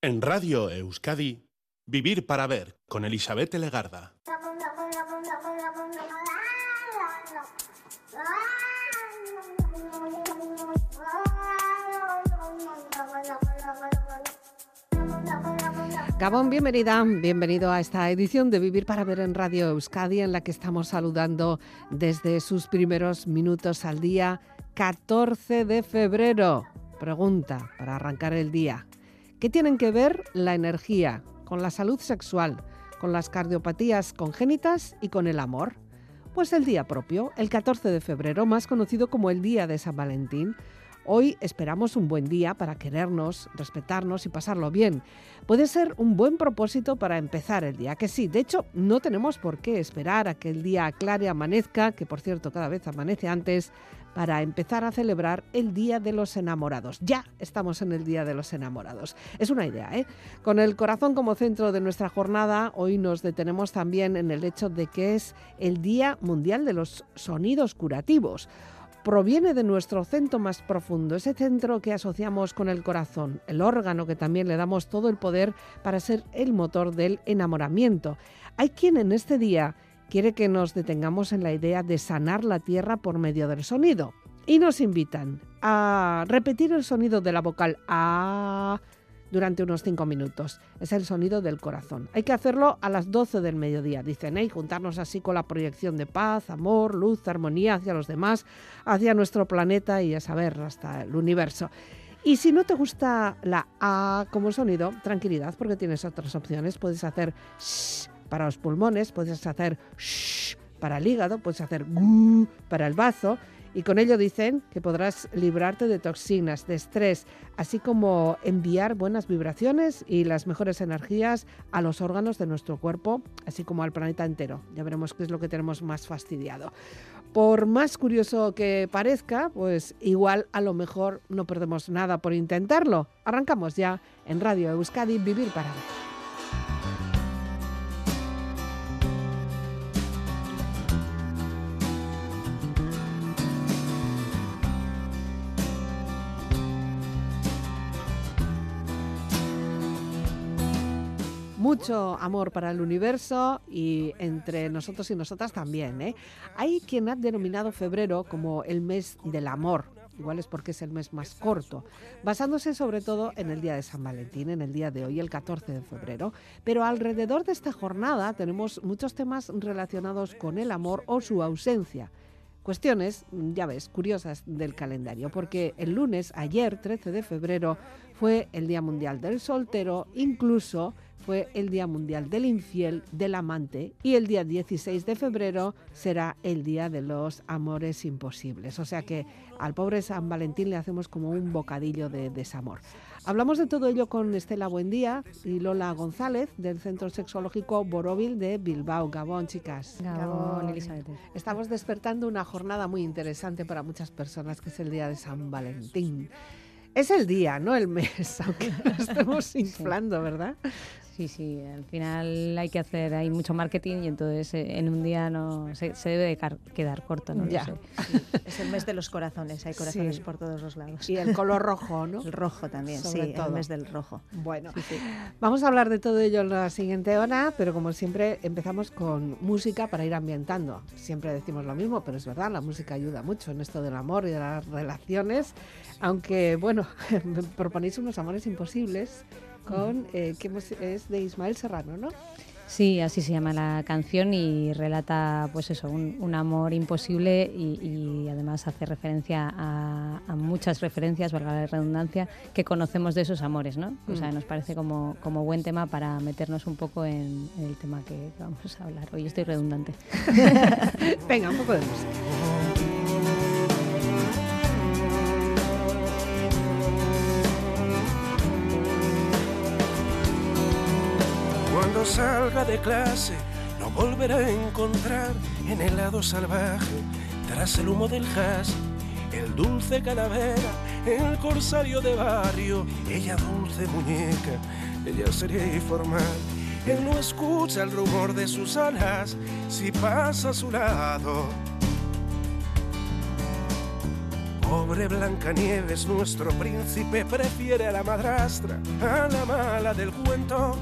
En Radio Euskadi, Vivir para Ver, con Elizabeth Legarda. Gabón, bienvenida, bienvenido a esta edición de Vivir para Ver en Radio Euskadi, en la que estamos saludando desde sus primeros minutos al día, 14 de febrero. Pregunta para arrancar el día. ¿Qué tienen que ver la energía con la salud sexual, con las cardiopatías congénitas y con el amor? Pues el día propio, el 14 de febrero, más conocido como el Día de San Valentín, Hoy esperamos un buen día para querernos, respetarnos y pasarlo bien. Puede ser un buen propósito para empezar el día, que sí, de hecho no tenemos por qué esperar a que el día aclare, amanezca, que por cierto cada vez amanece antes, para empezar a celebrar el Día de los Enamorados. Ya estamos en el Día de los Enamorados. Es una idea, ¿eh? Con el corazón como centro de nuestra jornada, hoy nos detenemos también en el hecho de que es el Día Mundial de los Sonidos Curativos proviene de nuestro centro más profundo, ese centro que asociamos con el corazón, el órgano que también le damos todo el poder para ser el motor del enamoramiento. Hay quien en este día quiere que nos detengamos en la idea de sanar la tierra por medio del sonido y nos invitan a repetir el sonido de la vocal A durante unos 5 minutos. Es el sonido del corazón. Hay que hacerlo a las 12 del mediodía, dicen, ¿eh? y juntarnos así con la proyección de paz, amor, luz, armonía hacia los demás, hacia nuestro planeta y a saber, hasta el universo. Y si no te gusta la A como sonido, tranquilidad, porque tienes otras opciones. Puedes hacer shh para los pulmones, puedes hacer shh para el hígado, puedes hacer gu para el bazo y con ello dicen que podrás librarte de toxinas, de estrés, así como enviar buenas vibraciones y las mejores energías a los órganos de nuestro cuerpo, así como al planeta entero. Ya veremos qué es lo que tenemos más fastidiado. Por más curioso que parezca, pues igual a lo mejor no perdemos nada por intentarlo. Arrancamos ya en Radio Euskadi Vivir para Ver. Mucho amor para el universo y entre nosotros y nosotras también. ¿eh? Hay quien ha denominado febrero como el mes del amor. Igual es porque es el mes más corto, basándose sobre todo en el día de San Valentín, en el día de hoy, el 14 de febrero. Pero alrededor de esta jornada tenemos muchos temas relacionados con el amor o su ausencia cuestiones, ya ves, curiosas del calendario, porque el lunes, ayer, 13 de febrero, fue el Día Mundial del Soltero, incluso fue el Día Mundial del Infiel, del Amante, y el día 16 de febrero será el Día de los Amores Imposibles. O sea que al pobre San Valentín le hacemos como un bocadillo de desamor. Hablamos de todo ello con Estela Buendía y Lola González del Centro Sexológico Borovil de Bilbao. Gabón, chicas. Gabón, Elizabeth. Estamos despertando una jornada muy interesante para muchas personas, que es el Día de San Valentín. Es el día, no el mes, aunque lo estemos inflando, ¿verdad? Sí, sí, al final hay que hacer, hay mucho marketing y entonces eh, en un día no se, debe de quedar corto, ¿no? Ya. es el mes de los corazones, hay corazones por todos los lados. Y el color rojo, ¿no? El rojo también, sí, el mes del rojo. Bueno, vamos a hablar de todo ello en la siguiente hora, pero como siempre empezamos con música para ir ambientando. Siempre decimos lo mismo, pero es verdad, la música ayuda mucho en esto del amor y de las relaciones, aunque bueno, proponéis unos amores imposibles con, eh, que es de Ismael Serrano, ¿no? Sí, así se llama la canción y relata pues eso, un, amor imposible y, además hace referencia a, muchas referencias, valga la redundancia, que conocemos de esos amores, ¿no? O sea, mm. nos parece como, como buen tema para meternos un poco en, en el tema que vamos a hablar. Hoy estoy redundante. Venga, un poco de música. Salga de clase no volverá a encontrar en el lado salvaje, tras el humo del jazz, el dulce calavera, el corsario de barrio, ella dulce muñeca, ella sería informal. Él no escucha el rumor de sus alas si pasa a su lado. Pobre Blancanieves, nuestro príncipe prefiere a la madrastra, a la mala del cuento.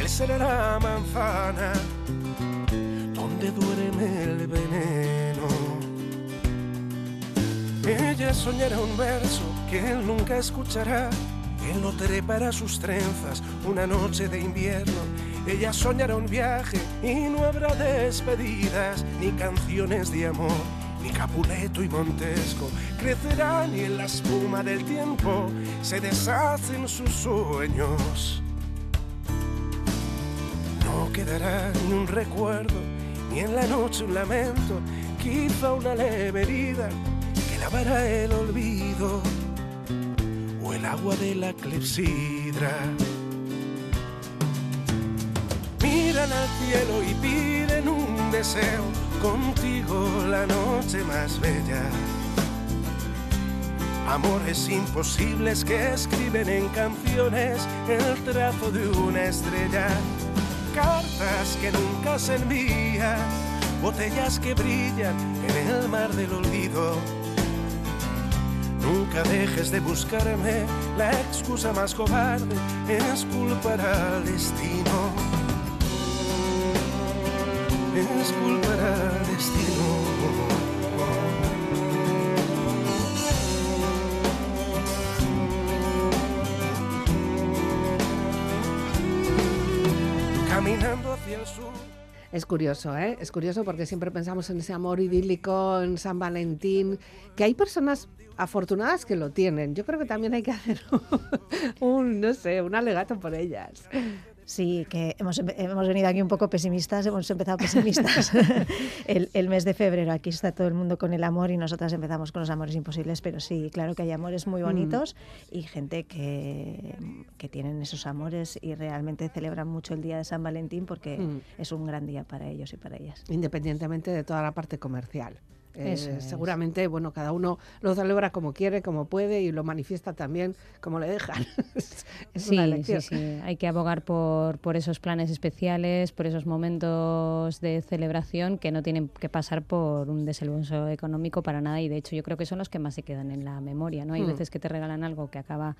Él será la manzana donde duerme el veneno. Ella soñará un verso que él nunca escuchará. Él no trepará sus trenzas una noche de invierno. Ella soñará un viaje y no habrá despedidas ni canciones de amor ni Capuleto y Montesco crecerán y en la espuma del tiempo se deshacen sus sueños. Quedará ni un recuerdo, ni en la noche un lamento, quizá una leve herida que lavará el olvido o el agua de la clepsidra. Miran al cielo y piden un deseo contigo la noche más bella. Amores imposibles que escriben en canciones el trazo de una estrella. Cartas que nunca se envían, botellas que brillan en el mar del olvido. Nunca dejes de buscarme, la excusa más cobarde es culpar al destino es culpar al destino. Es curioso, ¿eh? Es curioso porque siempre pensamos en ese amor idílico, en San Valentín, que hay personas afortunadas que lo tienen. Yo creo que también hay que hacer un, no sé, un alegato por ellas. Sí, que hemos, hemos, venido aquí un poco pesimistas, hemos empezado pesimistas el, mes de febrero. Aquí está todo el mundo con el amor y nosotras empezamos con los amores imposibles, pero sí, claro que hay amores muy mm. bonitos y gente que, que, tienen esos amores y realmente celebran mucho el día de San Valentín porque mm. es un gran día para ellos y para ellas. Independientemente de toda la parte comercial. Eh, seguramente, bueno, cada uno lo celebra como quiere, como puede y lo manifiesta también como le dejan. sí, sí, sí, hay que abogar por, por esos planes especiales, por esos momentos de celebración que no tienen que pasar por un desembolso económico para nada y de hecho yo creo que son los que más se quedan en la memoria, ¿no? Hay hmm. veces que te regalan algo que acaba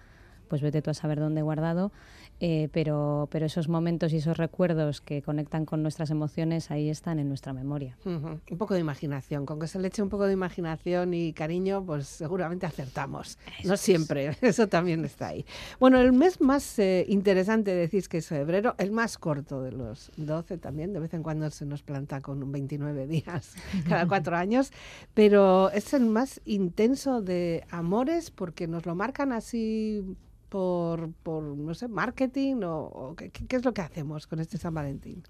pues vete tú a saber dónde guardado, eh, pero, pero esos momentos y esos recuerdos que conectan con nuestras emociones ahí están en nuestra memoria. Un poco de imaginación, con que se le eche un poco de imaginación y cariño, pues seguramente acertamos. no siempre, eso también está ahí. Bueno, el mes más eh, interesante decís que es febrero, el más corto de los 12 también, de vez en cuando se nos planta con 29 días cada cuatro años, pero es el más intenso de amores porque nos lo marcan así por, por no sé, marketing o, ¿qué, es lo que hacemos con este San Valentín?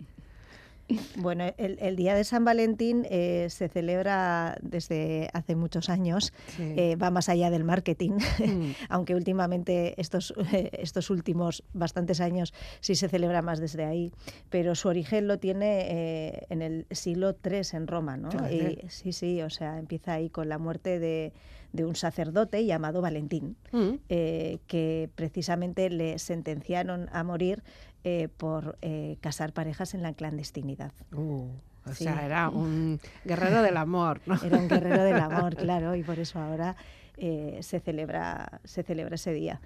Bueno, el, Día de San Valentín eh, se celebra desde hace muchos años, eh, va más allá del marketing, mm. aunque últimamente estos, estos últimos bastantes años sí se celebra más desde ahí, pero su origen lo tiene eh, en el siglo III en Roma, ¿no? sí, sí, o sea, empieza ahí con la muerte de de un sacerdote llamado Valentín, mm. eh, que precisamente le sentenciaron a morir eh, por eh, casar parejas en la clandestinidad. Uh, o sea, era un guerrero del amor, ¿no? Era un guerrero del amor, claro, y por eso ahora eh, se, celebra, se celebra ese día.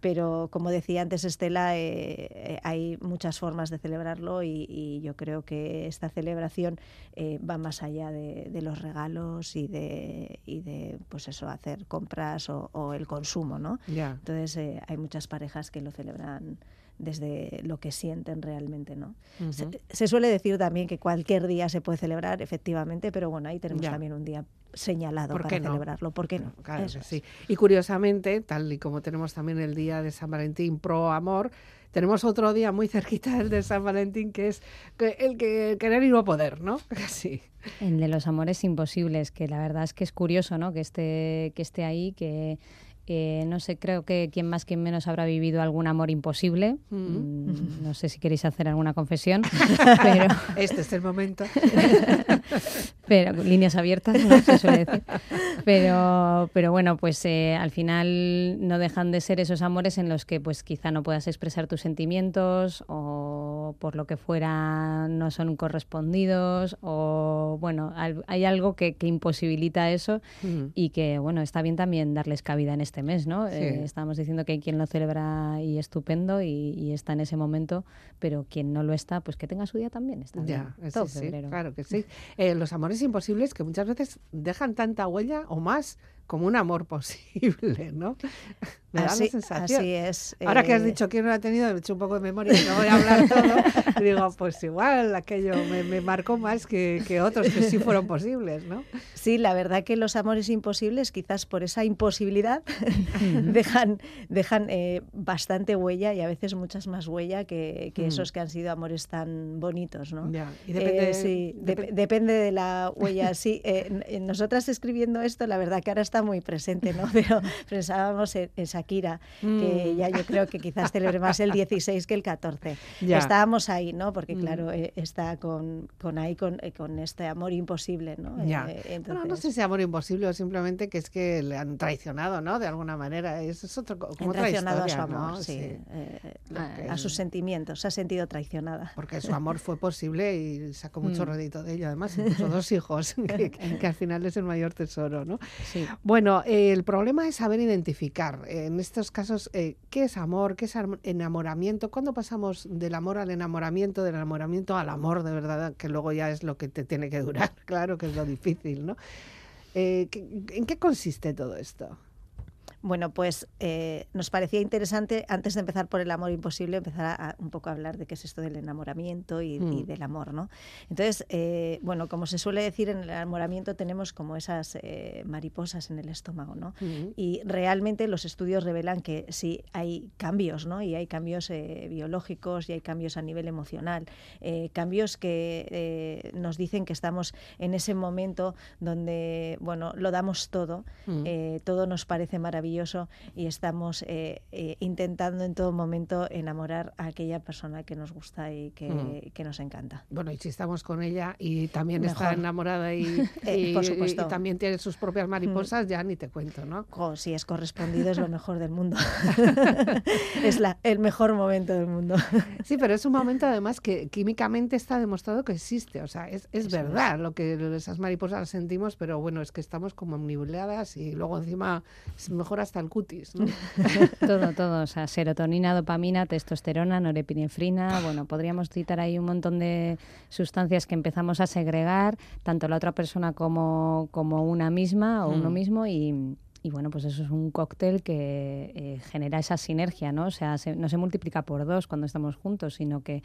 Pero como decía antes Estela, eh, eh, hay muchas formas de celebrarlo y, yo creo que esta celebración va más allá de, los regalos y de, y de pues eso, hacer compras o, el consumo. ¿no? Entonces hay muchas parejas que lo celebran desde lo que sienten realmente, ¿no? se, suele decir también que cualquier día se puede celebrar, efectivamente, pero bueno, ahí tenemos también un día señalado para celebrarlo. ¿Por qué no? Claro sí. Y curiosamente, tal y como tenemos también el día de San Valentín pro amor, tenemos otro día muy cerquita del de San Valentín que es el que querer y no poder, ¿no? Sí. El de los amores imposibles, que la verdad es que es curioso, ¿no? Que esté, que esté ahí, que no sé, creo que quien más, quien menos habrá vivido algún amor imposible. Mm. Mm, no sé si queréis hacer alguna confesión, pero... Este es el momento. Pero líneas abiertas, no se suele decir. Pero, pero bueno, pues eh, al final no dejan de ser esos amores en los que pues quizá no puedas expresar tus sentimientos o por lo que fuera no son correspondidos o bueno, hay algo que, imposibilita eso y que bueno, está bien también darles cabida en este mes, ¿no? Eh, estamos diciendo que hay quien lo celebra y estupendo y, está en ese momento, pero quien no lo está, pues que tenga su día también. Está ya, sí, claro que sí. Eh, los amores imposibles que muchas veces dejan tanta huella o más como un amor posible, ¿no? Me da la sensación. Así es. Ahora que has eh, dicho que no lo ha tenido, he hecho un poco de memoria y no voy a hablar todo. digo, pues igual aquello me, marcó más que, que, otros que sí fueron posibles, ¿no? Sí, la verdad que los amores imposibles, quizás por esa imposibilidad, dejan, dejan eh, bastante huella y a veces muchas más huella que, que mm. esos que han sido amores tan bonitos, ¿no? Ya. Y depende, eh, sí, depende de la huella. Sí, nosotras escribiendo esto, la verdad que ahora está muy presente, ¿no? Pero pensábamos en, Shakira, que mm. ya yo creo que quizás celebre más el 16 que el 14. Estábamos ahí, ¿no? Porque mm. claro, eh, está con, con ahí, con, eh, con, este amor imposible, ¿no? Eh, no sé si amor imposible o simplemente que es que le han traicionado, ¿no? De alguna manera. Es otro, como traicionado a su amor, sí. a, sus sentimientos, se ha sentido traicionada. Porque su amor fue posible y sacó mucho mm. de ello. Además, incluso dos hijos, que, que, al final es el mayor tesoro, ¿no? Sí. Bueno, el problema es saber identificar en estos casos eh, qué es amor, qué es enamoramiento, cuándo pasamos del amor al enamoramiento, del enamoramiento al amor de verdad, que luego ya es lo que te tiene que durar, claro que es lo difícil, ¿no? Eh, ¿En qué consiste todo esto? Bueno, pues eh, nos parecía interesante, antes de empezar por el amor imposible, empezar a, un poco a hablar de qué es esto del enamoramiento y, mm. del amor, ¿no? Entonces, eh, bueno, como se suele decir, en el enamoramiento tenemos como esas eh, mariposas en el estómago, ¿no? Mm. Y realmente los estudios revelan que sí hay cambios, ¿no? Y hay cambios biológicos y hay cambios a nivel emocional, cambios que nos dicen que estamos en ese momento donde, bueno, lo damos todo, mm. todo nos parece maravilloso y estamos eh, eh, intentando en todo momento enamorar a aquella persona que nos gusta y que, mm. nos encanta. Bueno, y si estamos con ella y también está enamorada y, eh, por supuesto. también tiene sus propias mariposas, ya ni te cuento, ¿no? si es correspondido es lo mejor del mundo. es la, el mejor momento del mundo. sí, pero es un momento además que químicamente está demostrado que existe, o sea, es, es verdad lo que esas mariposas sentimos, pero bueno, es que estamos como nubladas y luego encima es mejor hasta el cutis. todo, todo. O sea, serotonina, dopamina, testosterona, norepinefrina. Bueno, podríamos citar ahí un montón de sustancias que empezamos a segregar, tanto la otra persona como, como una misma o uno mm. mismo y, bueno, pues eso es un cóctel que eh, genera esa sinergia, ¿no? O sea, no se multiplica por dos cuando estamos juntos, sino que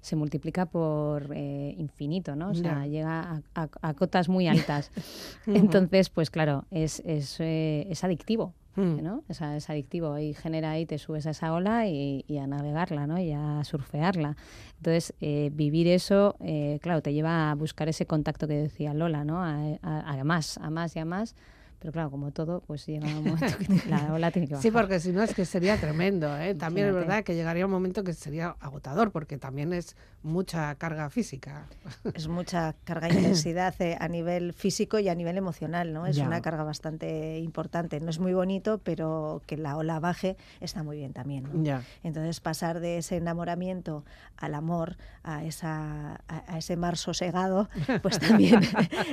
se multiplica por eh, infinito, ¿no? O sea, llega a, cotas muy altas. Entonces, pues claro, es, es, eh, es adictivo. Mm. ¿no? Es, es, adictivo y genera ahí, te subes a esa ola y, a navegarla, ¿no? Y a surfearla. Entonces, eh, vivir eso, eh, claro, te lleva a buscar ese contacto que decía Lola, ¿no? A más, a más y a más pero claro, como todo, pues llega un momento que la ola tiene que bajar. Sí, porque si no es que sería tremendo. ¿eh? También es verdad que llegaría un momento que sería agotador, porque también es mucha carga física. Es mucha carga e intensidad eh, a nivel físico y a nivel emocional, ¿no? Es una carga bastante importante. No es muy bonito, pero que la ola baje está muy bien también. ¿no? Entonces, pasar de ese enamoramiento al amor, a, esa, a, ese mar sosegado, pues también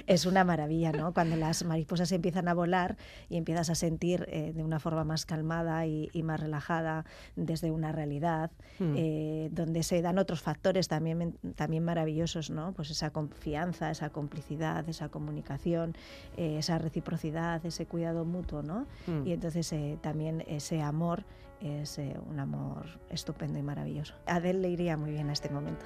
es una maravilla, ¿no? Cuando las mariposas empiezan a volar y empiezas a sentir eh, de una forma más calmada y, más relajada desde una realidad, hmm. eh, donde se dan otros factores también, también maravillosos, ¿no? Pues esa confianza, esa complicidad, esa comunicación, eh, esa reciprocidad, ese cuidado mutuo, ¿no? Hmm. Y entonces también ese amor es un amor estupendo y maravilloso. A Adele le iría muy bien a este momento.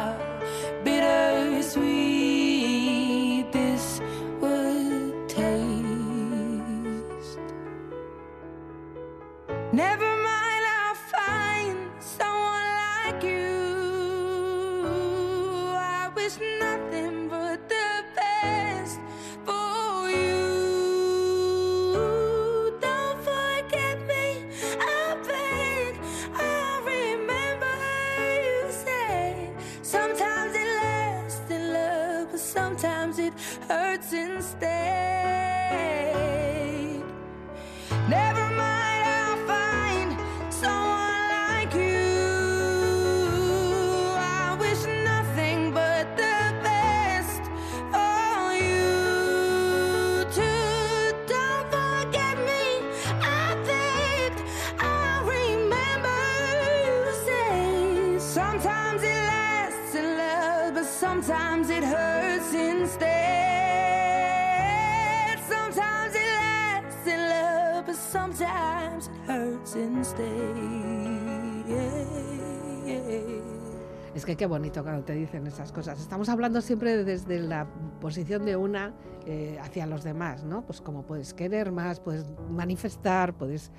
que qué bonito cuando te dicen esas cosas. Estamos hablando siempre desde la posición de una eh, hacia los demás, ¿no? Pues como puedes querer más, puedes manifestar, puedes...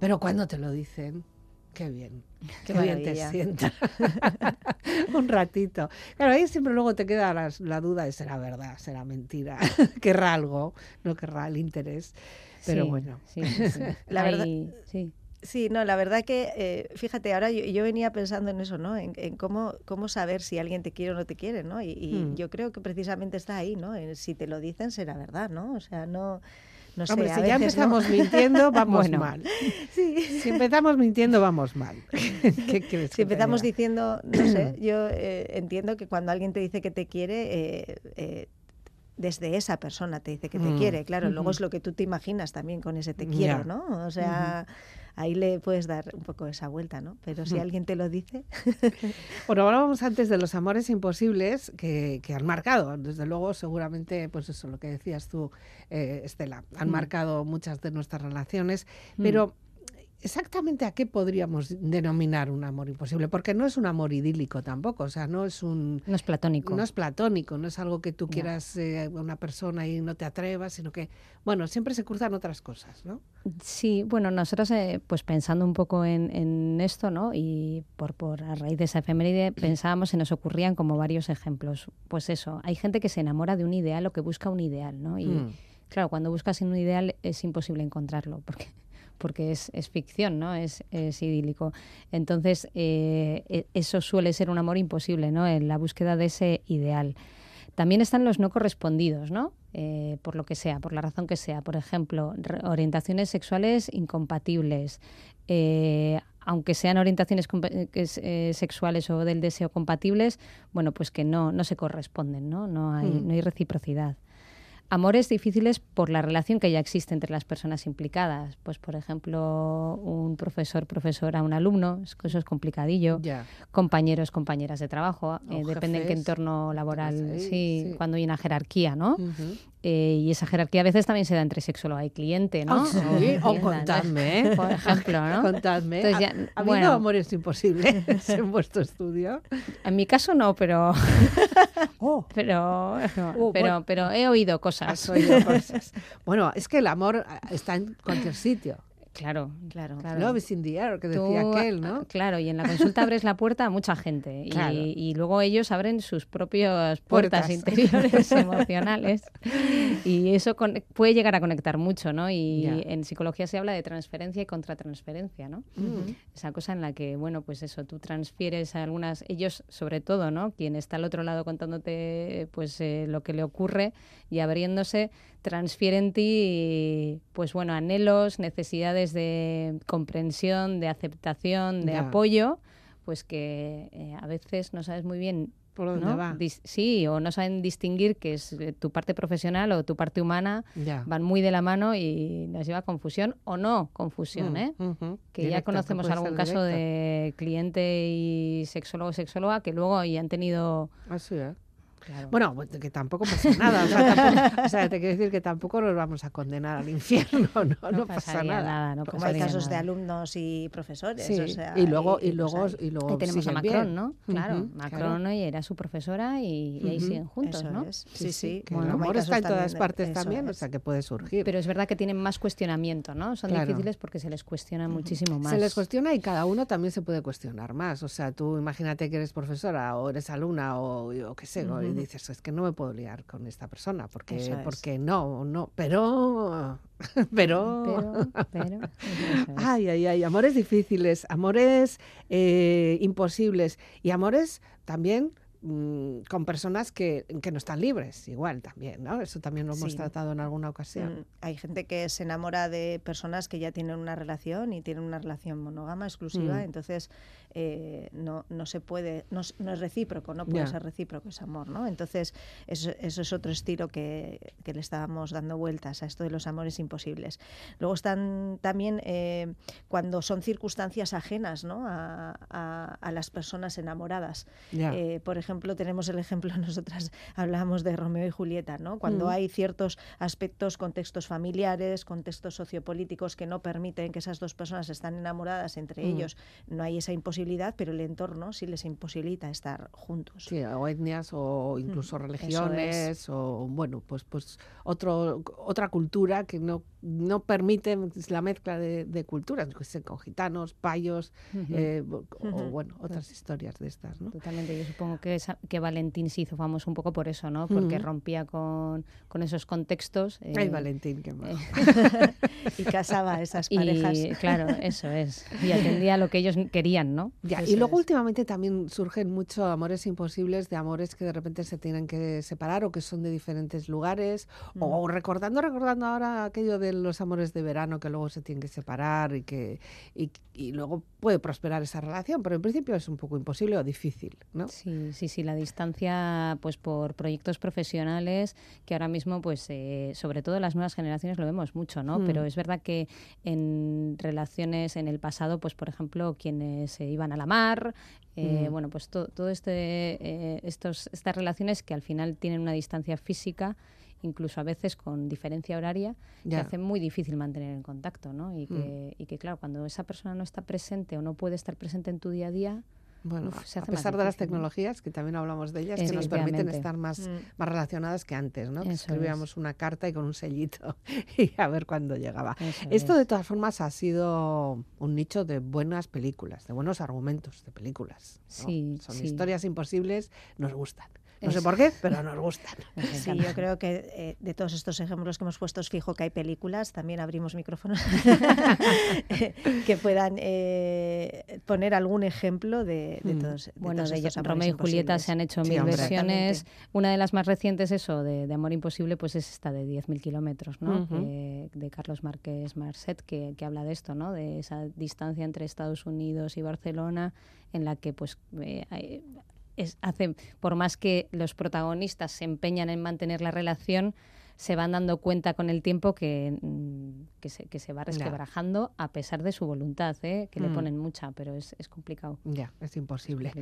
Pero cuando te lo dicen, qué bien, qué, bien te sienta. Un ratito. Claro, ahí siempre luego te queda la, duda de será verdad, será mentira, querrá algo, no querrá el interés. Pero bueno, sí, la verdad, sí. Sí, no, la verdad que, eh, fíjate, ahora yo, venía pensando en eso, ¿no? En, cómo, cómo saber si alguien te quiere o no te quiere, ¿no? Y, hmm. yo creo que precisamente está ahí, ¿no? si te lo dicen será verdad, ¿no? O sea, no... No sé, Hombre, si ya empezamos mintiendo, vamos mal. Si empezamos mintiendo, vamos mal. si empezamos diciendo, no sé, yo eh, entiendo que cuando alguien te dice que te quiere, eh, desde esa persona te dice que te hmm. quiere, claro, luego es lo que tú te imaginas también con ese te quiero, ¿no? O sea, ahí le puedes dar un poco esa vuelta, ¿no? Pero si alguien te lo dice. bueno, hablábamos antes de los amores imposibles que, han marcado. Desde luego, seguramente, pues eso, lo que decías tú, eh, Estela, han marcado muchas de nuestras relaciones. Pero exactamente a qué podríamos denominar un amor imposible, porque no es un amor idílico tampoco, o sea, no es un... No es platónico. No es platónico, no es algo que tú quieras eh, una persona y no te atrevas, sino que, bueno, siempre se cruzan otras cosas, ¿no? Sí, bueno, nosotros, eh, pues pensando un poco en, en, esto, ¿no? Y por, por a raíz de esa efeméride pensábamos y nos ocurrían como varios ejemplos. Pues eso, hay gente que se enamora de un ideal o que busca un ideal, ¿no? Y mm. claro, cuando buscas un ideal es imposible encontrarlo, porque porque es, ficción, ¿no? Es, idílico. Entonces, eh, e, eso suele ser un amor imposible, ¿no? En la búsqueda de ese ideal. También están los no correspondidos, ¿no? Eh, por lo que sea, por la razón que sea. Por ejemplo, orientaciones sexuales incompatibles. Eh, aunque sean orientaciones sexuales o del deseo compatibles, bueno, pues que no, no se corresponden, ¿no? No hay, hmm. no hay reciprocidad. Amores difíciles por la relación que ya existe entre las personas implicadas. Pues, por ejemplo, un profesor, profesora, un alumno, eso es complicadillo. Compañeros, compañeras de trabajo, eh, depende en qué entorno laboral, sí, cuando hay una jerarquía, ¿no? Eh, y esa jerarquía a veces también se da entre sexólogo y cliente, ¿no? Ah, o contadme, ¿eh? Por ejemplo, ¿no? Contadme. ¿Ha, bueno, amores imposibles en vuestro estudio? En mi caso no, pero... Oh. Pero, oh, pero, pero he oído cosas. Oído cosas. Bueno, es que el amor está en cualquier sitio. Claro, claro. claro. Love is in the air, que decía aquel, ¿no? Claro, y en la consulta abres la puerta a mucha gente y, luego ellos abren sus propias puertas, interiores emocionales y eso puede llegar a conectar mucho, ¿no? Y en psicología se habla de transferencia y contratransferencia, ¿no? Esa cosa en la que, bueno, pues eso, tú transfieres a algunas, ellos sobre todo, ¿no? Quien está al otro lado contándote pues eh, lo que le ocurre y abriéndose, transfiere en ti, pues bueno, anhelos, necesidades de comprensión, de aceptación, de apoyo, pues que eh, a veces no sabes muy bien por dónde va. sí, o no saben distinguir que es eh, tu parte profesional o tu parte humana, van muy de la mano y nos lleva a confusión o no confusión, mm, ¿eh? Que ya conocemos algún caso de cliente y sexólogo sexóloga que luego ya han tenido Así, ¿eh? Bueno, pues, que tampoco pasa nada. O sea, te quiero decir que tampoco nos vamos a condenar al infierno, ¿no? No, pasa nada. no Como hay casos de alumnos y profesores. y luego, y, luego, y luego tenemos a Macron, ¿no? Claro, Macron era su profesora y, ahí siguen juntos, ¿no? Sí, sí. el amor está en todas partes también, o sea, que puede surgir. Pero es verdad que tienen más cuestionamiento, ¿no? Son difíciles porque se les cuestiona muchísimo más. Se les cuestiona y cada uno también se puede cuestionar más. O sea, tú imagínate que eres profesora o eres alumna o, o qué sé, y dices, es que no me puedo liar con esta persona, porque, porque no, no, pero, pero, pero, ay, ay, ay, amores difíciles, amores eh, imposibles y amores también Mm, con personas que, que, no están libres, igual también, ¿no? Eso también lo hemos tratado en alguna ocasión. Mm, hay gente que se enamora de personas que ya tienen una relación y tienen una relación monógama, exclusiva, mm. entonces eh, no, no se puede, no, no es recíproco, no puede ser recíproco ese amor, ¿no? Entonces eso, eso es otro estilo que, que, le estábamos dando vueltas a esto de los amores imposibles. Luego están también eh, cuando son circunstancias ajenas, ¿no? A, a, las personas enamoradas. Eh, por ejemplo, tenemos el ejemplo, nosotras hablábamos de Romeo y Julieta, ¿no? Cuando mm. hay ciertos aspectos, contextos familiares, contextos sociopolíticos que no permiten que esas dos personas estén enamoradas entre mm. ellos, no hay esa imposibilidad, pero el entorno sí les imposibilita estar juntos. Sí, o etnias o mm, incluso religiones o bueno, pues pues otro otra cultura que no no permite la mezcla de, culturas, con gitanos, payos, eh, o bueno, otras historias de estas, ¿no? Totalmente, yo supongo que que Valentín se hizo famoso un poco por eso, ¿no? Porque rompía con, con, esos contextos. Ay, eh, Valentín, qué mal. y casaba a esas parejas. Y, claro, eso es. Y atendía a lo que ellos querían, ¿no? Y luego últimamente también surgen muchos amores imposibles de amores que de repente se tienen que separar o que son de diferentes lugares. O mm. recordando, recordando ahora aquello de los amores de verano que luego se tienen que separar y que y, y luego puede prosperar esa relación, pero en principio es un poco imposible o difícil, ¿no? Sí, sí, sí, la distancia, pues por proyectos profesionales que ahora mismo, pues eh, sobre todo las nuevas generaciones lo vemos mucho, ¿no? Pero mm. es verdad que en relaciones en el pasado, pues por ejemplo, quienes se iban a la mar, eh, mm. bueno, pues todo este, eh, estos, estas relaciones que al final tienen una distancia física incluso a veces con diferencia horaria, que hace muy difícil mantener el contacto, ¿no? Y que, mm. y que, claro, cuando esa persona no está presente o no puede estar presente en tu día a día, bueno, a pesar de las tecnologías, que también hablamos de ellas, que nos permiten estar más, mm. más relacionadas que antes, ¿no? escribíamos una carta y con un sellito y a ver cuándo llegaba. Esto de todas formas ha sido un nicho de buenas películas, de buenos argumentos de películas. Sí, Son historias imposibles, nos gustan. No sé por qué, pero nos gustan. Sí, yo creo que eh, de todos estos ejemplos que hemos puesto, fijo que hay películas, también abrimos micrófonos, que puedan eh, poner algún ejemplo de, de mm. todos. bueno, de Romeo y Julieta se han hecho mil versiones. Una de las más recientes, eso, de, Amor Imposible, pues es esta de 10.000 kilómetros, ¿no? de Carlos Márquez Marcet, que, que habla de esto, ¿no? De esa distancia entre Estados Unidos y Barcelona, en la que pues eh, es, por más que los protagonistas se empeñan en mantener la relación, se van dando cuenta con el tiempo que, mm, que, se, que se va resquebrajando a pesar de su voluntad, ¿eh? que le mm. ponen mucha, pero es, es complicado. Ya, es imposible.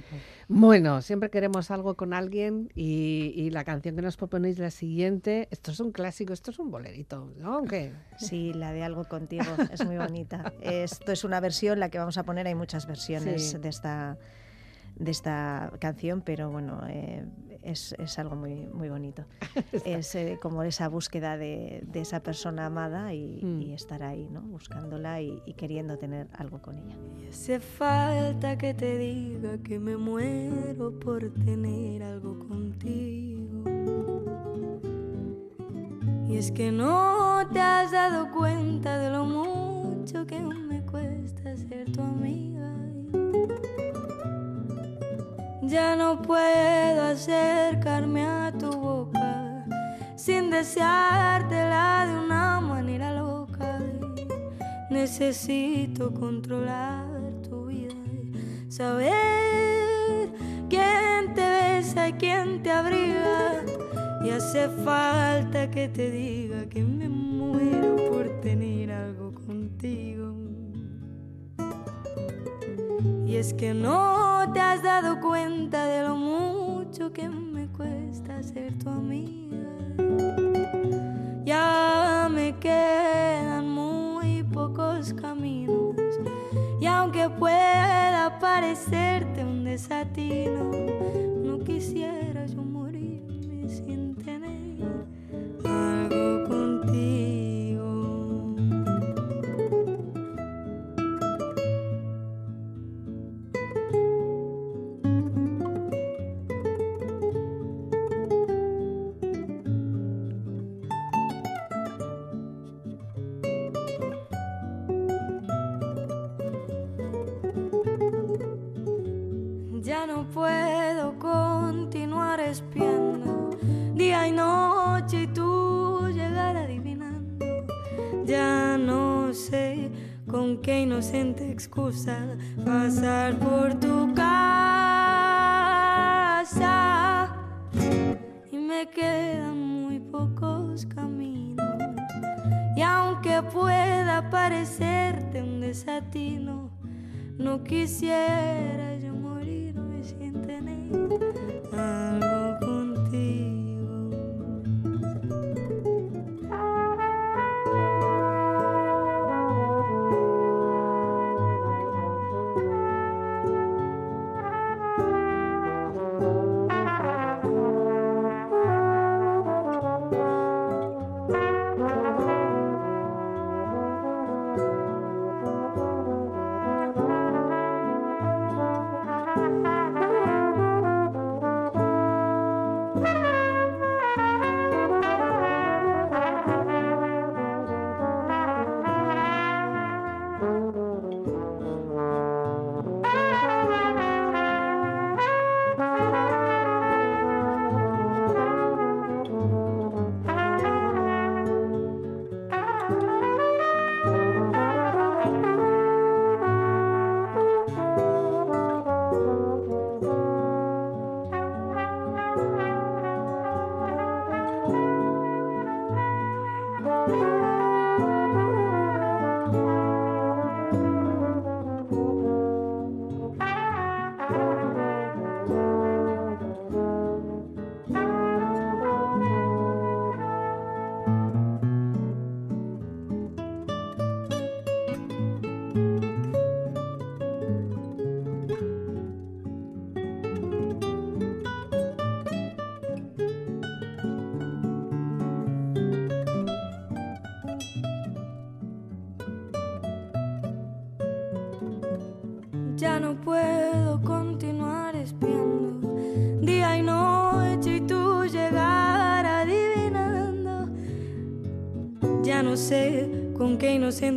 Bueno, siempre queremos algo con alguien y, y, la canción que nos proponéis la siguiente, esto es un clásico, esto es un bolerito, ¿no? ¿Qué? Sí, la de Algo contigo, es muy bonita. esto es una versión, la que vamos a poner, hay muchas versiones de esta de esta canción, pero bueno, eh, es, es, algo muy, muy bonito. es eh, como esa búsqueda de, de esa persona amada y, mm. y, estar ahí, ¿no? buscándola y, y, queriendo tener algo con ella. Y hace falta que te diga que me muero por tener algo contigo. Y es que no te has dado cuenta de lo mucho que me cuesta ser tu amiga. Ya no puedo acercarme a tu boca sin deseártela de una manera loca. Necesito controlar tu vida saber quién te besa y quién te abriga. Y hace falta que te diga que me muero por tener algo contigo. Y es que no te has dado cuenta de lo mucho que me cuesta ser tu amiga. Ya me quedan muy pocos caminos. Y aunque pueda parecerte un desatino, no quisiera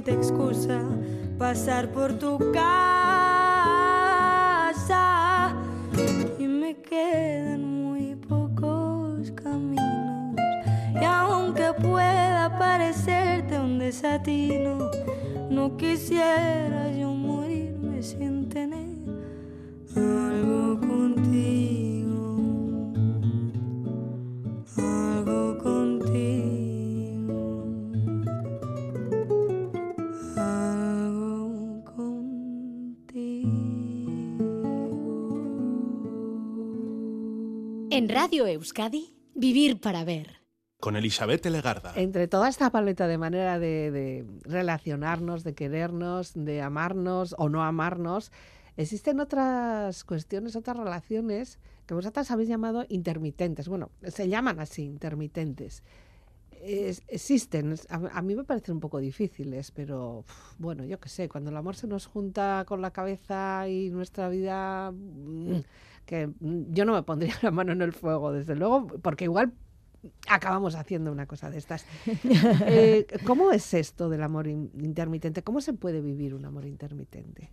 excusa pasar por tu casa En Radio Euskadi, Vivir para Ver con Elizabeth Legarda. Entre toda esta paleta de manera de, relacionarnos, de querernos, de amarnos o no amarnos, existen otras cuestiones, otras relaciones que vosotras habéis llamado intermitentes. Bueno, se llaman así, intermitentes. existen, a, mí me parecen un poco difíciles, pero bueno, yo qué sé, cuando el amor se nos junta con la cabeza y nuestra vida, mm, que yo no me pondría la mano en el fuego, desde luego, porque igual acabamos haciendo una cosa de estas. Eh, ¿Cómo es esto del amor intermitente? ¿Cómo se puede vivir un amor intermitente?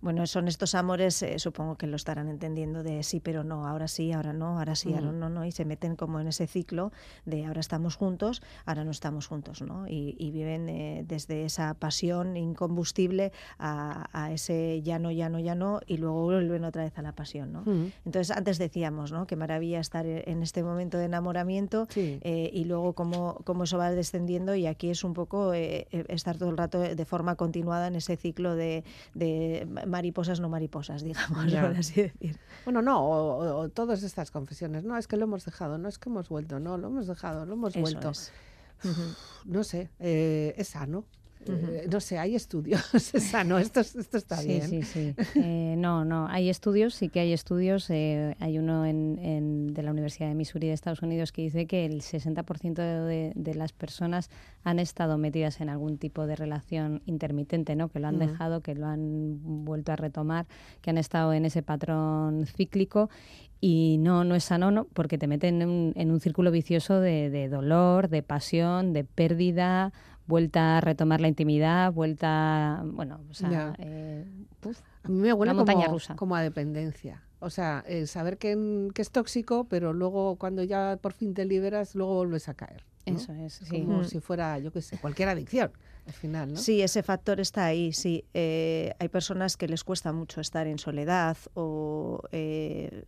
Bueno, son estos amores, eh, supongo que lo estarán entendiendo de sí, pero no, ahora sí, ahora no, ahora sí, ahora mm. no, no, y se meten como en ese ciclo de ahora estamos juntos, ahora no estamos juntos, ¿no? Y, viven eh, desde esa pasión incombustible a, ese ya no, ya no, ya no, y luego vuelven otra vez a la pasión, ¿no? Mm. Entonces, antes decíamos, ¿no? Qué maravilla estar en este momento de enamoramiento eh, y luego cómo, cómo eso va descendiendo, y aquí es un poco estar todo el rato de forma continuada en ese ciclo de, de mariposas no mariposas, digamos, así decir. Bueno, no, o, todas estas confesiones, no, es que lo hemos dejado, no es que hemos vuelto, no, lo hemos dejado, lo hemos vuelto. No sé, eh, es sano. Eh, no sé, hay estudios, esa no, esto, esto está bien. Sí, sí, eh, no, no, hay estudios, sí que hay estudios. Eh, hay uno en, de la Universidad de Missouri de Estados Unidos que dice que el 60% de, de, las personas han estado metidas en algún tipo de relación intermitente, ¿no? que lo han dejado, que lo han vuelto a retomar, que han estado en ese patrón cíclico y no, no es sano ¿no? porque te meten en un, en un círculo vicioso de, de, dolor, de pasión, de pérdida, vuelta a retomar la intimidad, vuelta, bueno, o sea, eh, a mí me huele como, rusa. como a dependencia. O sea, saber que, es tóxico, pero luego cuando ya por fin te liberas, luego vuelves a caer. Eso es, sí. Como si fuera, yo qué sé, cualquier adicción al final, ¿no? Sí, ese factor está ahí, sí. Eh, hay personas que les cuesta mucho estar en soledad o eh,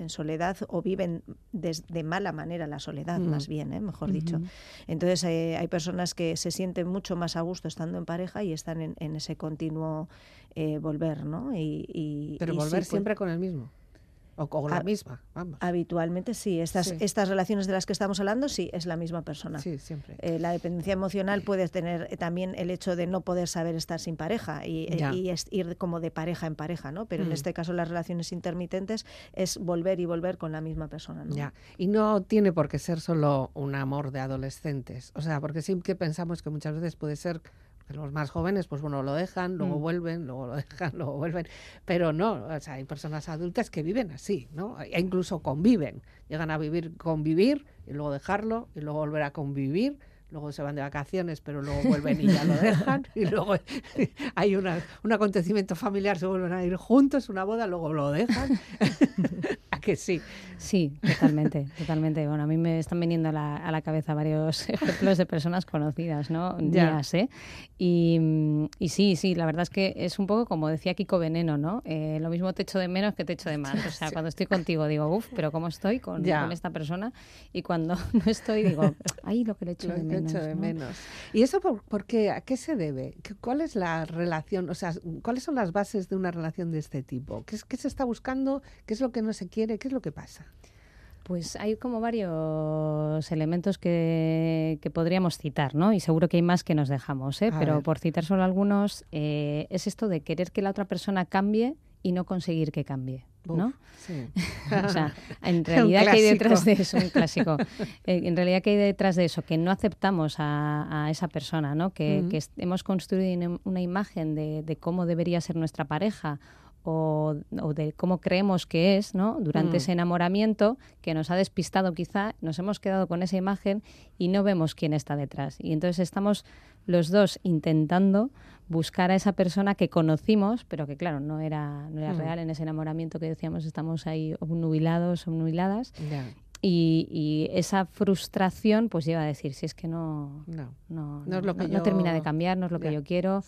en soledad o viven de, mala manera la soledad, más mm. bien, ¿eh? mejor dicho. Entonces eh, hay personas que se sienten mucho más a gusto estando en pareja y están en, ese continuo eh, volver, ¿no? Y, Pero volver pues siempre con el mismo. O con la misma, vamos. Habitualmente sí. Estas, estas relaciones de las que estamos hablando, sí, es la misma persona. Sí, siempre. Eh, la dependencia emocional puede tener eh, también el hecho de no poder saber estar sin pareja y, eh, ir como de pareja en pareja, ¿no? Pero en mm. este caso las relaciones intermitentes es volver y volver con la misma persona, ¿no? Ya. Y no tiene por qué ser solo un amor de adolescentes. O sea, porque sí que pensamos que muchas veces puede ser los más jóvenes, pues bueno, lo dejan, luego mm. vuelven, luego lo dejan, luego vuelven. Pero no, o sea, hay personas adultas que viven así, ¿no? E incluso conviven. Llegan a vivir, convivir y luego dejarlo y luego volver a convivir luego se van de vacaciones, pero luego vuelven y ya lo dejan, y luego hay una, un acontecimiento familiar, se vuelven a ir juntos, una boda, luego lo dejan. ¿A que sí? Sí, totalmente, totalmente. Bueno, a mí me están viniendo a la, a la cabeza varios ejemplos de personas conocidas, ¿no? Ya. ¿eh? Y, y, sí, sí, la verdad es que es un poco como decía Kiko Veneno, ¿no? Eh, lo mismo te echo de menos que te echo de más. O sea, cuando estoy contigo digo, uff, pero ¿cómo estoy con, con, esta persona? Y cuando no estoy digo, ay, lo que le echo de menos de menos. ¿Y eso por, qué? ¿A qué se debe? ¿Cuál es la relación? O sea, ¿cuáles son las bases de una relación de este tipo? ¿Qué, es, qué se está buscando? ¿Qué es lo que no se quiere? ¿Qué es lo que pasa? Pues hay como varios elementos que, podríamos citar, ¿no? Y seguro que hay más que nos dejamos, ¿eh? Pero por citar solo algunos, eh, es esto de querer que la otra persona cambie y no conseguir que cambie. ¿no? o sea, en realidad que hay detrás de eso, un clásico. Eh, en realidad que hay detrás de eso, que no aceptamos a, esa persona, ¿no? Que, hemos construido una imagen de, cómo debería ser nuestra pareja o, de cómo creemos que es, ¿no? Durante mm. ese enamoramiento que nos ha despistado quizá, nos hemos quedado con esa imagen y no vemos quién está detrás. Y entonces estamos los dos intentando buscar a esa persona que conocimos, pero que claro, no era, no era mm. real en ese enamoramiento que decíamos, estamos ahí obnubilados, obnubiladas. Y, esa frustración pues lleva a decir si es que no no, no, no, es lo que no, termina de cambiar no es lo que yo quiero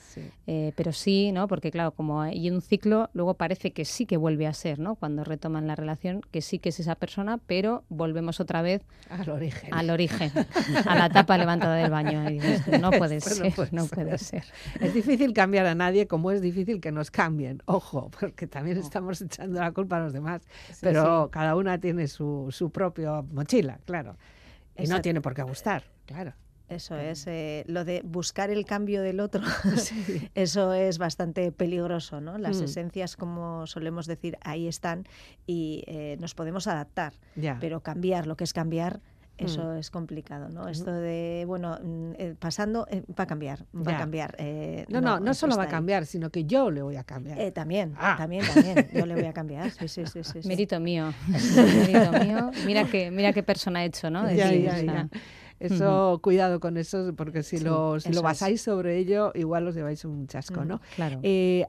eh, pero sí no porque claro como hay un ciclo luego parece que sí que vuelve a ser no cuando retoman la relación que sí que es esa persona pero volvemos otra vez al origen. al origen a la tapa levantada del baño no puede ser no puede ser. Es difícil cambiar a nadie como es difícil que nos cambien ojo porque también estamos echando la culpa a los demás pero cada una tiene su, su propio mochila, claro. Y no tiene por qué gustar, claro. Eso es, eh, lo de buscar el cambio del otro, eso es bastante peligroso, ¿no? Las mm. esencias, como solemos decir, ahí están y eh, nos podemos adaptar, pero cambiar, lo que es cambiar, eso mm. es complicado, ¿no? Esto de, bueno, mm, eh, pasando, eh, va a cambiar, va a cambiar. Eh, no, no, no, solo va a cambiar, sino que yo le voy a cambiar. también, ah. también, también, yo le voy a cambiar, sí, sí, sí. sí, Mérito mío, mérito mío. Mira qué, mira qué persona ha hecho, ¿no? ya, ya, Eso, cuidado con eso, porque si, lo, si lo basáis sobre ello, igual os lleváis un chasco, ¿no? Claro.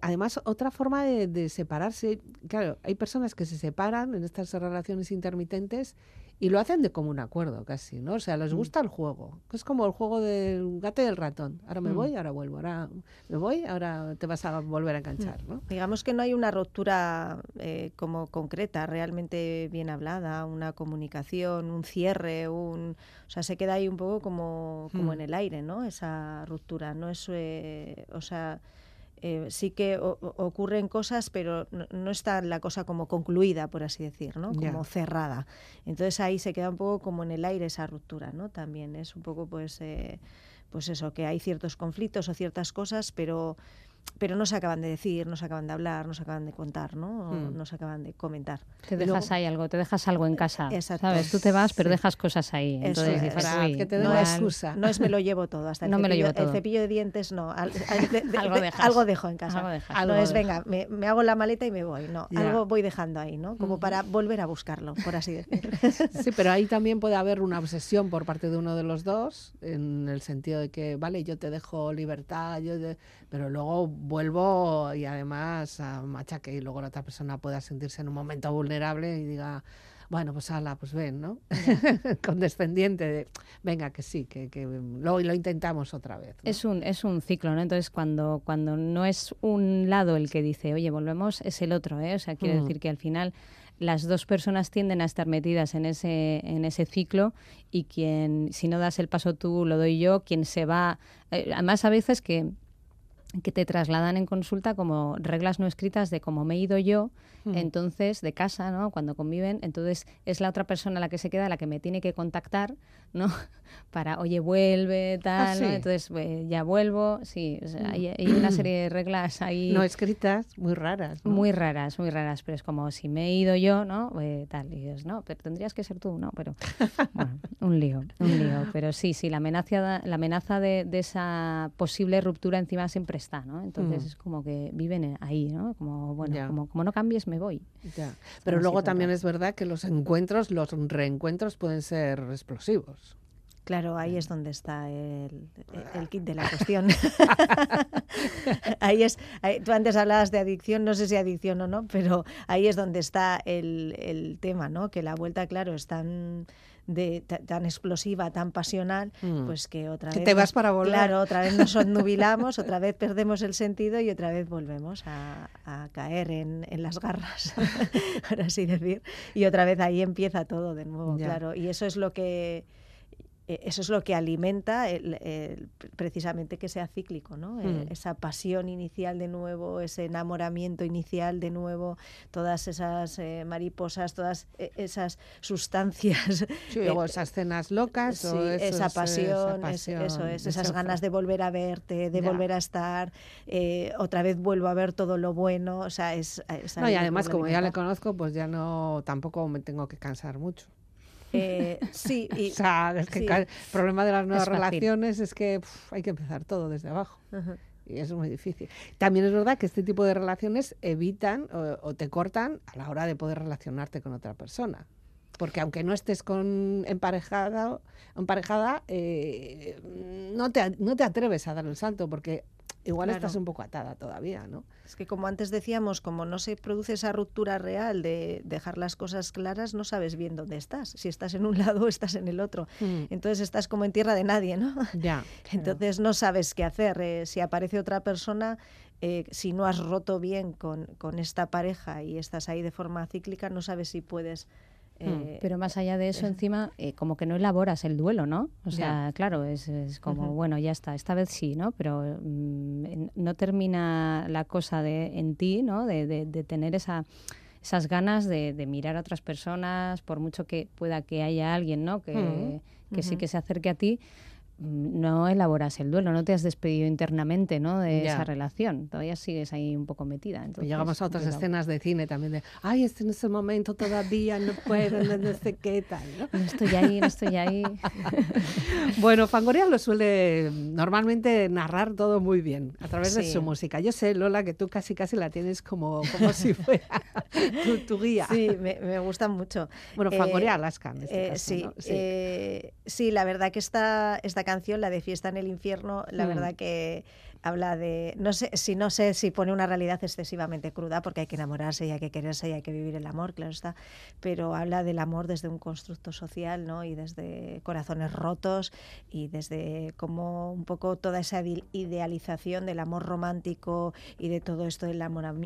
además, otra forma de, de, separarse, claro, hay personas que se separan en estas relaciones intermitentes y lo hacen de común acuerdo casi, ¿no? O sea, les mm. gusta el juego. Es como el juego del gato y el ratón. Ahora me mm. voy, ahora vuelvo. Ahora me voy, ahora te vas a volver a enganchar, ¿no? Digamos que no hay una ruptura eh, como concreta, realmente bien hablada, una comunicación, un cierre, un... O sea, se queda ahí un poco como, como mm. en el aire, ¿no? Esa ruptura. No es... Eh, o sea eh, sí que ocurren cosas, pero no, está la cosa como concluida, por así decir, ¿no? Como cerrada. Entonces ahí se queda un poco como en el aire esa ruptura, ¿no? También es un poco, pues, eh, pues eso, que hay ciertos conflictos o ciertas cosas, pero pero no se acaban de decir, no se acaban de hablar, no se acaban de contar, ¿no? Hmm. No se acaban de comentar. Te dejas ahí algo, te dejas algo en casa, ¿sabes? Tú te vas, pero dejas cosas ahí. Entonces dices, para que te no, es, excusa. no es me lo llevo todo, hasta el, no cepillo, me lo llevo todo. el cepillo de dientes no. algo, dejo en casa. no es, venga, me, hago la maleta y me voy, no. Algo voy dejando ahí, ¿no? Como para volver a buscarlo, por así decirlo. Sí, pero ahí también puede haber una obsesión por parte de uno de los dos, en el sentido de que, vale, yo te dejo libertad, yo pero luego vuelvo y además a machaque y luego la otra persona pueda sentirse en un momento vulnerable y diga, bueno, pues ala, pues ven, ¿no? Condescendiente de, venga, que sí, que, que lo, lo intentamos otra vez. Es, un, es un ciclo, ¿no? Entonces, cuando, cuando no es un lado el que dice, oye, volvemos, es el otro, ¿eh? O sea, quiere mm. decir que al final las dos personas tienden a estar metidas en ese, en ese ciclo y quien, si no das el paso tú, lo doy yo, quien se va... Eh, además, a veces que que te trasladan en consulta como reglas no escritas de cómo me he ido yo, entonces de casa, ¿no? Cuando conviven, entonces es la otra persona la que se queda, la que me tiene que contactar, ¿no? Para, oye, vuelve, tal, ¿no? Entonces ya vuelvo, sí, hay, una serie de reglas ahí. No escritas, muy raras. Muy raras, muy raras, pero es como si me he ido yo, ¿no? Eh, tal, y dices, no, pero tendrías que ser tú, ¿no? Pero, bueno, un lío, un lío. Pero sí, sí, la amenaza, la amenaza de, de esa posible ruptura encima siempre está, ¿no? Entonces mm. es como que viven ahí, ¿no? Como, bueno, como, como, no cambies, me voy. Pero luego también es verdad que los encuentros, los reencuentros pueden ser explosivos. Claro, ahí es donde está el, kit de la cuestión. ahí es, tú antes hablabas de adicción, no sé si adicción o no, pero ahí es donde está el, el tema, ¿no? Que la vuelta, claro, es tan de, tan explosiva, tan pasional, mm. pues que otra vez... te vas para volver. Claro, otra vez nos nubilamos, otra vez perdemos el sentido y otra vez volvemos a, caer en, las garras, por así decir. Y otra vez ahí empieza todo de nuevo, claro. Y eso es lo que eso es lo que alimenta precisamente que sea cíclico, ¿no? Eh, mm. esa pasión inicial de nuevo, ese enamoramiento inicial de nuevo, todas esas eh, mariposas, todas esas sustancias. Sí, luego esas cenas locas. esa, pasión, eso es, esas ganas de volver a verte, de volver a estar, otra vez vuelvo a ver todo lo bueno, o sea, es... no, y además como ya le conozco, pues ya no, tampoco me tengo que cansar mucho. Eh, sí, y, el problema de las nuevas relaciones es que hay que empezar todo desde abajo. y es muy difícil. También es verdad que este tipo de relaciones evitan o, te cortan a la hora de poder relacionarte con otra persona. Porque aunque no estés con emparejada, emparejada eh, no, te, no te atreves a dar el salto porque igual estás un poco atada todavía, ¿no? Es que como antes decíamos, como no se produce esa ruptura real de dejar las cosas claras, no sabes bien dónde estás. Si estás en un lado o estás en el otro. Mm. Entonces estás como en tierra de nadie, ¿no? Ya. Entonces no sabes qué hacer. Eh, si aparece otra persona, eh, si no has roto bien con, con esta pareja y estás ahí de forma cíclica, no sabes si puedes. Eh, pero más allá de eso, encima, eh, como que no elaboras el duelo, ¿no? O sea, claro, es, como, bueno, ya está, esta vez sí, ¿no? Pero mm, no termina la cosa de, en ti, ¿no? De, de, tener esa, esas ganas de, mirar a otras personas, por mucho que pueda que haya alguien, ¿no? Que, que sí que se acerque a ti no elaboras el duelo, no te has despedido internamente ¿no? de esa relación, todavía sigues ahí un poco metida. Entonces, llegamos a otras escenas de cine también de, ay, este en ese momento todavía no puedo, no, sé qué tal. ¿no? no estoy ahí, no estoy ahí. bueno, Fangoria lo suele normalmente narrar todo muy bien a través de su música. Yo sé, Lola, que tú casi casi la tienes como, como si fuera tu, guía. Sí, me, me gustan mucho. Bueno, Fangoria eh, Alaska en este eh, caso, sí, sí. Eh, sí, la verdad que esta, esta canción, la de Fiesta en el Infierno, la mm. verdad que habla de, no sé, si no sé si pone una realidad excesivamente cruda, porque hay que enamorarse y hay que quererse y hay que vivir el amor, claro está, pero habla del amor desde un constructo social, ¿no? Y desde corazones rotos y desde como un poco toda esa idealización del amor romántico y de todo esto del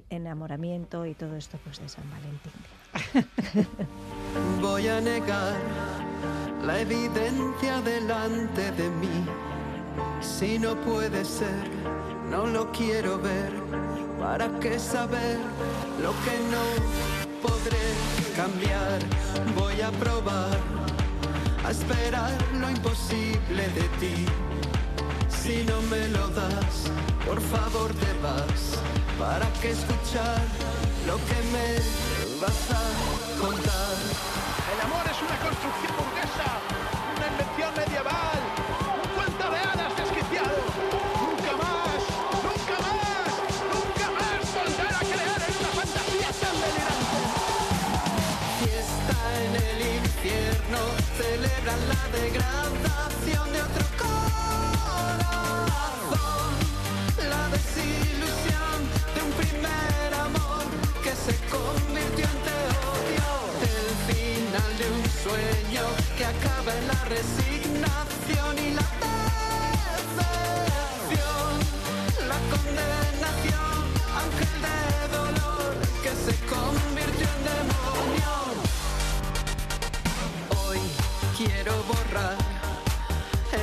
enamoramiento y todo esto pues de San Valentín. Voy a negar la evidencia delante de mí. Si no puede ser, no lo quiero ver. ¿Para qué saber lo que no podré cambiar? Voy a probar a esperar lo imposible de ti. Si no me lo das, por favor te vas. ¿Para qué escuchar lo que me vas a contar? El amor es una construcción degradación de otro corazón, la desilusión de un primer amor que se convirtió en teodio, el final de un sueño que acaba en la resignación y la decepción, la condenación, ángel de dolor que se convirtió quiero borrar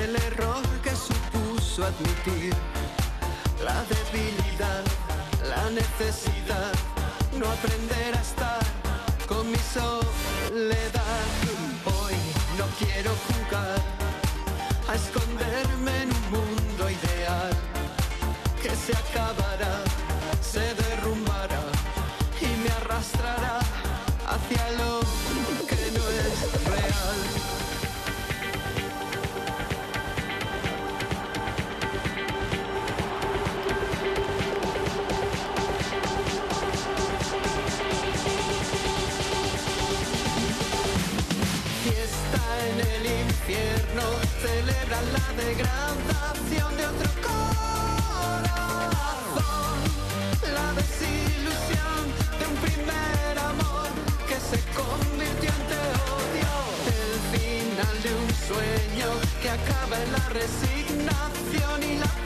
el error que supuso admitir la debilidad, la necesidad, no aprender a estar con mi soledad. Quiero jugar a esconderme en un mundo ideal que se acabará, se derrumbará y me arrastrará la degradación de otro corazón, la desilusión de un primer amor que se convirtió en teodio, el final de un sueño que acaba en la resignación y la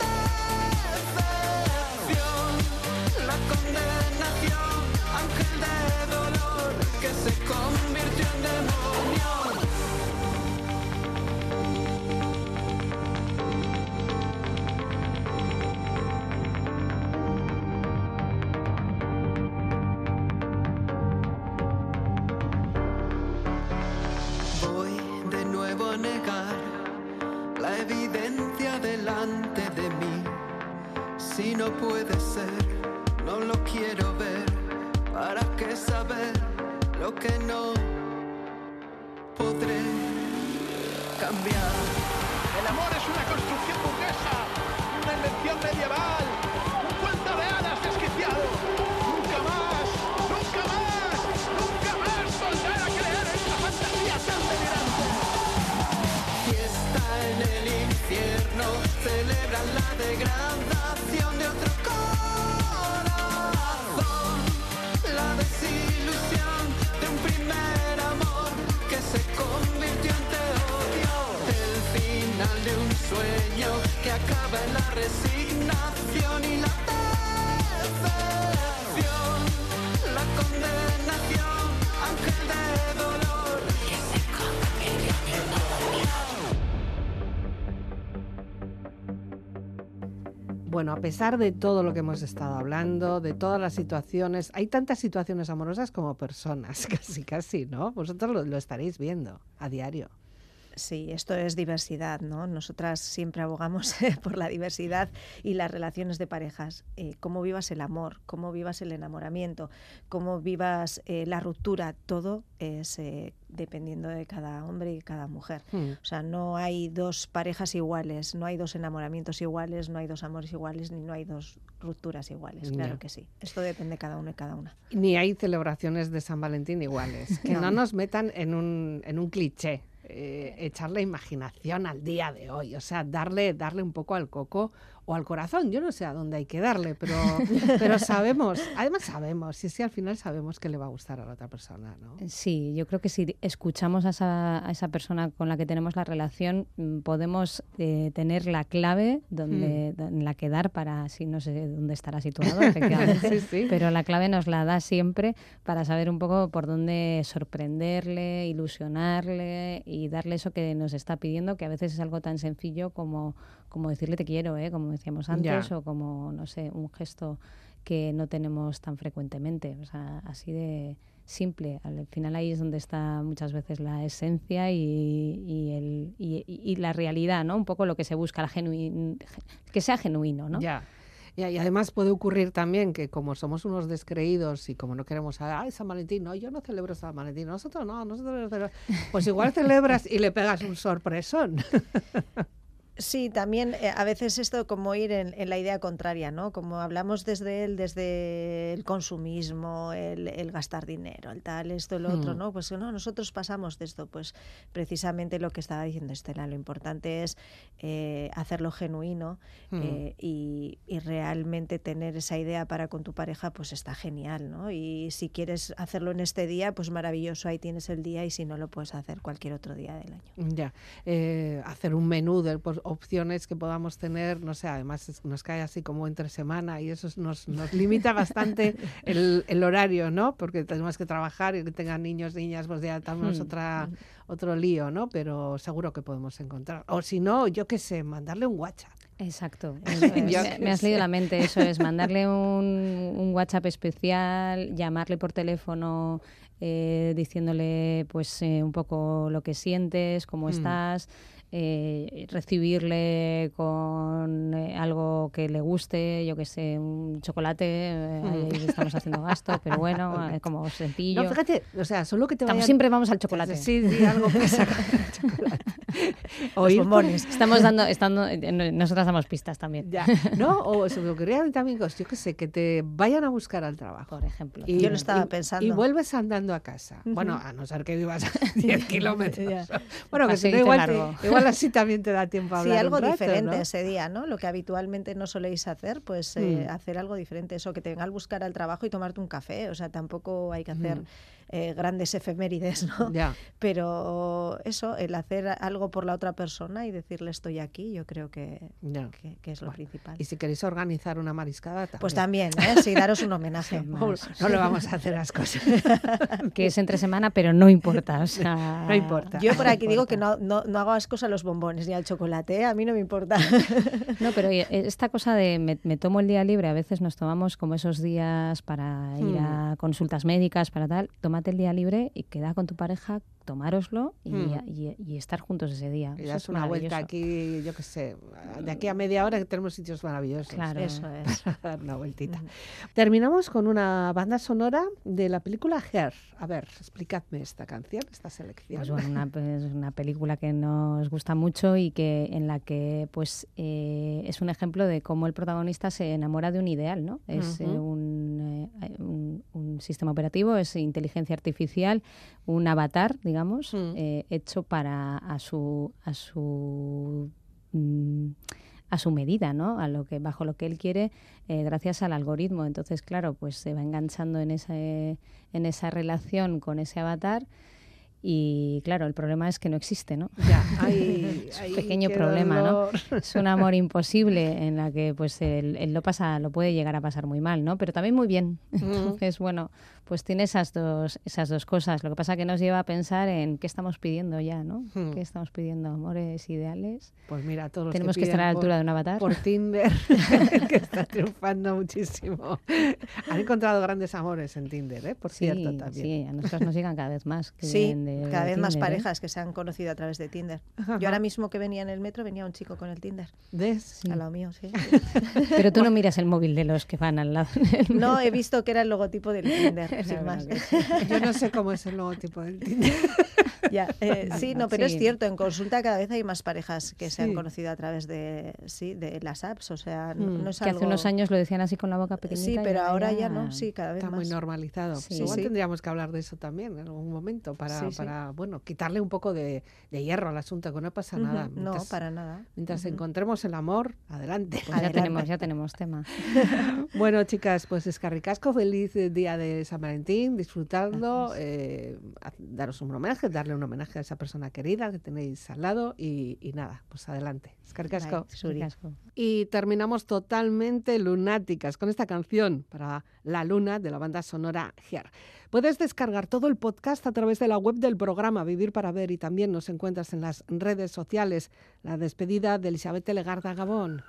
Bueno, a pesar de todo lo que hemos estado hablando, de todas las situaciones, hay tantas situaciones amorosas como personas, casi, casi, ¿no? Vosotros lo, lo estaréis viendo a diario. Sí, esto es diversidad, ¿no? Nosotras siempre abogamos por la diversidad y las relaciones de parejas. Eh, cómo vivas el amor, cómo vivas el enamoramiento, cómo vivas eh, la ruptura, todo es eh, dependiendo de cada hombre y cada mujer. Hmm. O sea, no hay dos parejas iguales, no hay dos enamoramientos iguales, no hay dos amores iguales, ni no hay dos rupturas iguales. Claro que sí. Esto depende cada uno y cada una. Ni hay celebraciones de San Valentín iguales. Que no, No. nos metan en un, en un cliché. Eh, echarle imaginación al día de hoy, o sea, darle, darle un poco al coco o al corazón. Yo no sé a dónde hay que darle, pero, pero sabemos, además sabemos, sí, sí, al final sabemos que le va a gustar a la otra persona, ¿no? Sí, yo creo que si escuchamos a esa, a esa persona con la que tenemos la relación, mm, podemos eh, tener la clave donde, Hmm. en la que dar para, si no sé dónde estará situado, efectivamente, Sí, sí. pero la clave nos la da siempre para saber un poco por dónde sorprenderle, ilusionarle y darle eso que nos está pidiendo, que a veces es algo tan sencillo como, como decirle te quiero, ¿eh? como decíamos antes, Ya. o como, no sé, un gesto que no tenemos tan frecuentemente. O sea, así de simple. Al final ahí es donde está muchas veces la esencia y, y el, y, y- la realidad, ¿no? Un poco lo que se busca, la genuin, que sea genuino, ¿no? Ya. Y además puede ocurrir también que como somos unos descreídos y como no queremos, ay, San Valentín, no, yo no celebro San Valentín, nosotros no, nosotros no celebramos. Pues igual celebras y le pegas un sorpresón. Sí, también eh, a veces esto como ir en, en la idea contraria, ¿no? Como hablamos desde el, desde el consumismo, el, el gastar dinero, el tal, esto, el otro, Hmm. ¿no? Pues no, nosotros pasamos de esto, pues precisamente lo que estaba diciendo Estela, lo importante es eh, hacerlo genuino Hmm. eh, y, y realmente tener esa idea para con tu pareja, pues está genial, ¿no? Y si quieres hacerlo en este día, pues maravilloso, ahí tienes el día y si no lo puedes hacer cualquier otro día del año. Ya, eh, hacer un menú de pues, opciones que podamos tener, no sé, además es- nos cae así como entre semana y eso es- nos, nos limita bastante el, el horario, ¿no? Porque tenemos que trabajar y que tengan niños, niñas, pues ya tenemos Hmm. otra, otro lío, ¿no? Pero seguro que podemos encontrar. O si no, yo qué sé, mandarle un WhatsApp. Exacto. es. Me, has leído la mente, eso es, mandarle un, un WhatsApp especial, llamarle por teléfono eh, diciéndole pues eh, un poco lo que sientes, cómo Mm. estás, eh, recibirle con eh, algo que le guste, yo que sé, un chocolate, eh, ahí estamos haciendo gasto, pero bueno, como sencillo. No, fíjate, o sea, solo que te siempre vamos al chocolate. Sí, sí, algo que sacar el chocolate. O Los ir por- bombones. Estamos dando, estando, eh, nosotras damos pistas también. Ya, ¿no? O se me ocurrían también cosas, yo qué sé, que te vayan a buscar al trabajo. Por ejemplo. Y- Yo lo estaba y- pensando. Y vuelves andando a casa. Bueno, a no ser que vivas a 10 kilómetros. Bueno, que si no, igual, te- igual así también te da tiempo a Sí, hablar algo un rato, diferente ¿no? ese día, ¿no? Lo que habitualmente no soléis hacer, pues eh, Mm. hacer algo diferente. Eso, que te venga al buscar al trabajo y tomarte un café. O sea, tampoco hay que hacer Mm. Eh, grandes efemérides, ¿no? Ya. Pero eso, el hacer algo por la otra persona y decirle estoy aquí, yo creo que, Ya. que, que es lo principal. Y si queréis organizar una mariscada, también. Pues también, ¿eh? Sí, daros un homenaje. No, no le vamos a hacer las cosas. que es entre semana, pero no importa. O sea, No importa. Yo por no aquí digo que no, no, no hago ascos a los bombones ni al chocolate, ¿eh? a mí no me importa. No, pero oye, esta cosa de me, me tomo el día libre, a veces nos tomamos como esos días para ir Hmm. a consultas médicas, para tal, tomar tómate el día libre y queda con tu pareja, tomároslo y, mm. estar juntos ese día. Y das una vuelta aquí, yo qué sé, de aquí a media hora que tenemos sitios maravillosos. Claro, eso es. dar una vueltita. Terminamos con una banda sonora de la película Her. A ver, explicadme esta canción, esta selección. Pues bueno, una, pues una película que nos gusta mucho y que en la que pues eh, es un ejemplo de cómo el protagonista se enamora de un ideal, ¿no? Es eh, un, un, un sistema operativo, es inteligencia artificial, un avatar, digamos, mm. eh, hecho para a su a su mm, a su medida, ¿no? A lo que bajo lo que él quiere, eh, gracias al algoritmo. Entonces, claro, pues se va enganchando en ese en esa relación con ese avatar y claro, el problema es que no existe, ¿no? Ya, es un pequeño problema, ¿no? Es un amor imposible en la que pues él, lo pasa, lo puede llegar a pasar muy mal, ¿no? Pero también muy bien. Entonces, bueno, pues tiene esas dos, esas dos cosas. Lo que pasa que nos lleva a pensar en qué estamos pidiendo ya, ¿no? Hmm. ¿Qué estamos pidiendo? ¿Amores ideales? Pues mira, todos Tenemos que, estar a la altura de un avatar. Por Tinder, que está triunfando muchísimo. Han encontrado grandes amores en Tinder, ¿eh? Por cierto, también. Sí, a nosotros nos llegan cada vez más. sí, cada vez más ¿eh? parejas que se han conocido a través de Tinder. Yo ahora mismo que venía en el metro venía un chico con el Tinder. ¿Ves? Sí. Al lado mío, sí. Pero tú no miras el móvil de los que van al lado. No, he visto que era el logotipo del Tinder. Yo no sé cómo es el logotipo del Tinder. Ya, eh, sí, no, pero es cierto, en consulta cada vez hay más parejas que se han conocido a través de, sí, de las apps, o sea, no, mm, es que hace unos años lo decían así con la boca pequeñita. Sí, pero ahora ya, no, sí, cada vez Está muy normalizado. Igual tendríamos que hablar de eso también en algún momento para, para bueno, quitarle un poco de, hierro al asunto, que no pasa nada. no, para nada. Mientras encontremos el amor, adelante. Pues ya tenemos, ya tenemos tema. bueno, chicas, pues es Carricasco, feliz día de San Valentín, disfrutando, eh, daros un homenaje, darle un homenaje a esa persona querida que tenéis al lado y, nada, pues adelante. Escarcasco. Y terminamos totalmente lunáticas con esta canción para la luna de la banda sonora Her. Puedes descargar todo el podcast a través de la web del programa Vivir para Ver y también nos encuentras en las redes sociales. La despedida de Elizabeth Legarda Gabón.